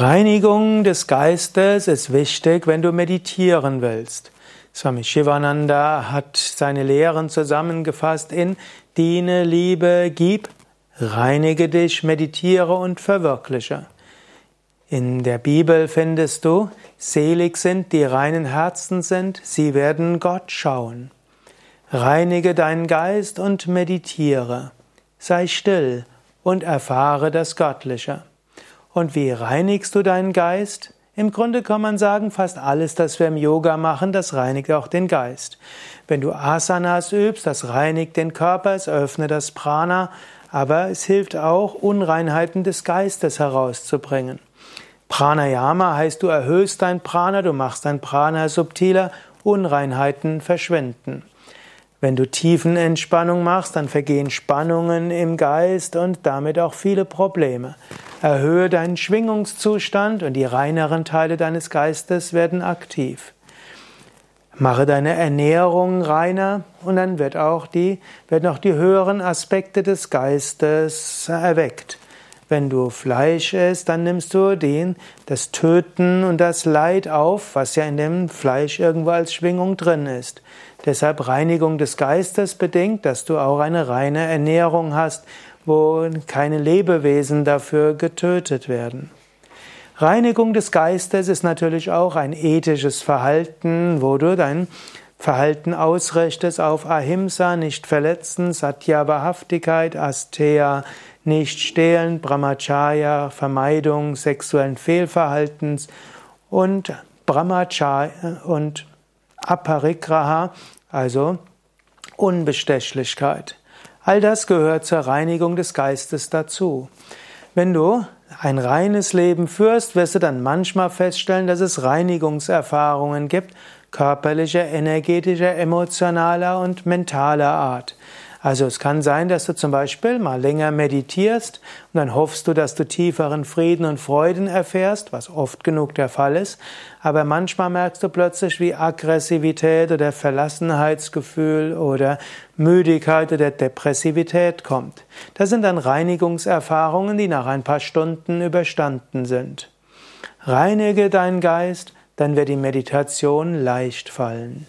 Reinigung des Geistes ist wichtig, wenn du meditieren willst. Swami Shivananda hat seine Lehren zusammengefasst in Diene, Liebe, Gib, reinige dich, meditiere und verwirkliche. In der Bibel findest du, selig sind, die reinen Herzen sind, sie werden Gott schauen. Reinige deinen Geist und meditiere. Sei still und erfahre das Göttliche. Und wie reinigst du deinen Geist? Im Grunde kann man sagen, fast alles, das wir im Yoga machen, das reinigt auch den Geist. Wenn du Asanas übst, das reinigt den Körper, es öffnet das Prana, aber es hilft auch, Unreinheiten des Geistes herauszubringen. Pranayama heißt, du erhöhst dein Prana, du machst dein Prana subtiler, Unreinheiten verschwinden. Wenn du Tiefenentspannung machst, dann vergehen Spannungen im Geist und damit auch viele Probleme. Erhöhe deinen Schwingungszustand und die reineren Teile deines Geistes werden aktiv. Mache deine Ernährung reiner und dann wird auch die, werden auch die höheren Aspekte des Geistes erweckt. Wenn du Fleisch isst, dann nimmst du den, das Töten und das Leid auf, was ja in dem Fleisch irgendwo als Schwingung drin ist. Deshalb Reinigung des Geistes bedingt, dass du auch eine reine Ernährung hast, wo keine Lebewesen dafür getötet werden. Reinigung des Geistes ist natürlich auch ein ethisches Verhalten, wo du dein Verhalten ausrichtest auf Ahimsa, nicht verletzen, Satya, Wahrhaftigkeit, Asteya, nicht stehlen, Brahmacharya, Vermeidung sexuellen Fehlverhaltens und Brahmacharya und Aparigraha, also Unbestechlichkeit. All das gehört zur Reinigung des Geistes dazu. Wenn du ein reines Leben führst, wirst du dann manchmal feststellen, dass es Reinigungserfahrungen gibt, körperlicher, energetischer, emotionaler und mentaler Art. Also es kann sein, dass du zum Beispiel mal länger meditierst und dann hoffst du, dass du tieferen Frieden und Freuden erfährst, was oft genug der Fall ist. Aber manchmal merkst du plötzlich, wie Aggressivität oder Verlassenheitsgefühl oder Müdigkeit oder Depressivität kommt. Das sind dann Reinigungserfahrungen, die nach ein paar Stunden überstanden sind. Reinige deinen Geist, dann wird die Meditation leicht fallen.